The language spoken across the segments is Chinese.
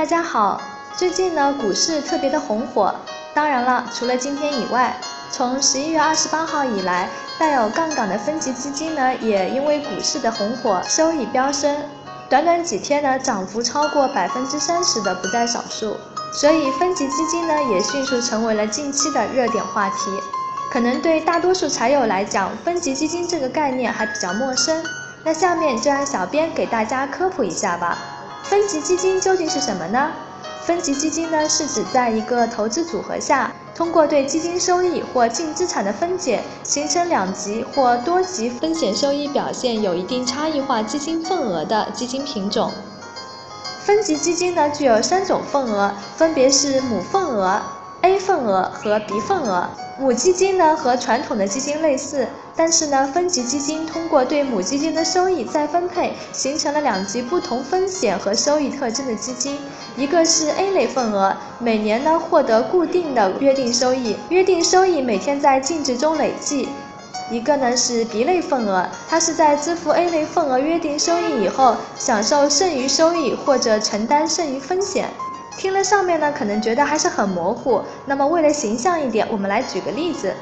大家好，最近呢股市特别的红火，当然了，除了今天以外，从十一月二十八号以来，带有杠杆的分级基金呢也因为股市的红火，收益飙升，短短几天呢涨幅超过百分之三十的不在少数，所以分级基金呢也迅速成为了近期的热点话题。可能对大多数财友来讲，分级基金这个概念还比较陌生，那下面就让小编给大家科普一下吧。分级基金究竟是什么呢？分级基金呢，是指在一个投资组合下，通过对基金收益或净资产的分解，形成两级或多级风险收益表现有一定差异化基金份额的基金品种。分级基金呢，具有三种份额，分别是母份额、A 份额和 B 份额。母基金呢和传统的基金类似，但是呢，分级基金通过对母基金的收益再分配，形成了两级不同风险和收益特征的基金。一个是 A 类份额，每年呢获得固定的约定收益，约定收益每天在净值中累计；一个呢是 B 类份额，它是在支付 A 类份额约定收益以后，享受剩余收益或者承担剩余风险。听了上面呢，可能觉得还是很模糊。那么为了形象一点，我们来举个例子：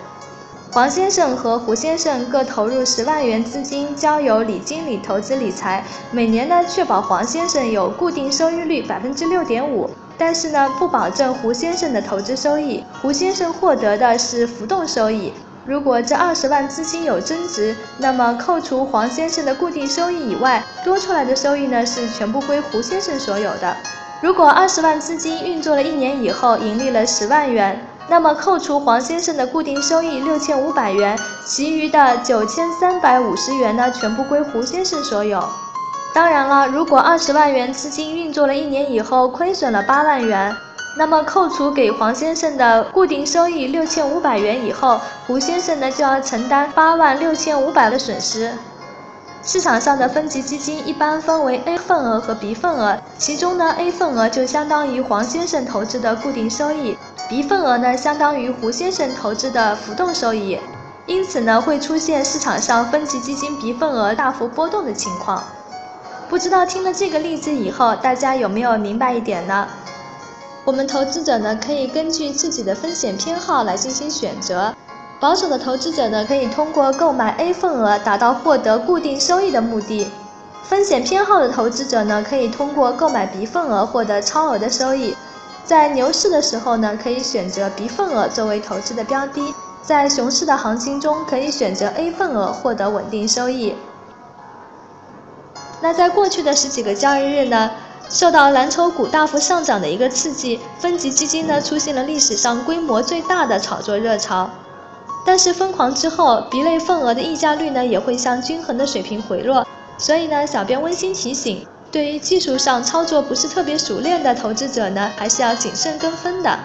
黄先生和胡先生各投入十万元资金，交由李经理投资理财，每年呢确保黄先生有固定收益率百分之六点五，但是呢不保证胡先生的投资收益，胡先生获得的是浮动收益。如果这二十万资金有增值，那么扣除黄先生的固定收益以外，多出来的收益呢是全部归胡先生所有的。如果二十万资金运作了一年以后盈利了十万元，那么扣除黄先生的固定收益六千五百元，其余的九千三百五十元呢，全部归胡先生所有。当然了，如果二十万元资金运作了一年以后亏损了八万元，那么扣除给黄先生的固定收益六千五百元以后，胡先生呢就要承担八万六千五百的损失。市场上的分级基金一般分为 A 份额和 B 份额，其中呢 A 份额就相当于黄先生投资的固定收益，B 份额呢相当于胡先生投资的浮动收益，因此呢会出现市场上分级基金 B 份额大幅波动的情况。不知道听了这个例子以后，大家有没有明白一点呢？我们投资者呢可以根据自己的风险偏好来进行选择。保守的投资者呢，可以通过购买 A 份额达到获得固定收益的目的；风险偏好的投资者呢，可以通过购买 B 份额获得超额的收益。在牛市的时候呢，可以选择 B 份额作为投资的标的；在熊市的行情中，可以选择 A 份额获得稳定收益。那在过去的十几个交易日呢，受到蓝筹股大幅上涨的一个刺激，分级基金呢出现了历史上规模最大的炒作热潮。但是疯狂之后，B 类份额的溢价率呢也会向均衡的水平回落，所以呢，小编温馨提醒，对于技术上操作不是特别熟练的投资者呢，还是要谨慎跟风的。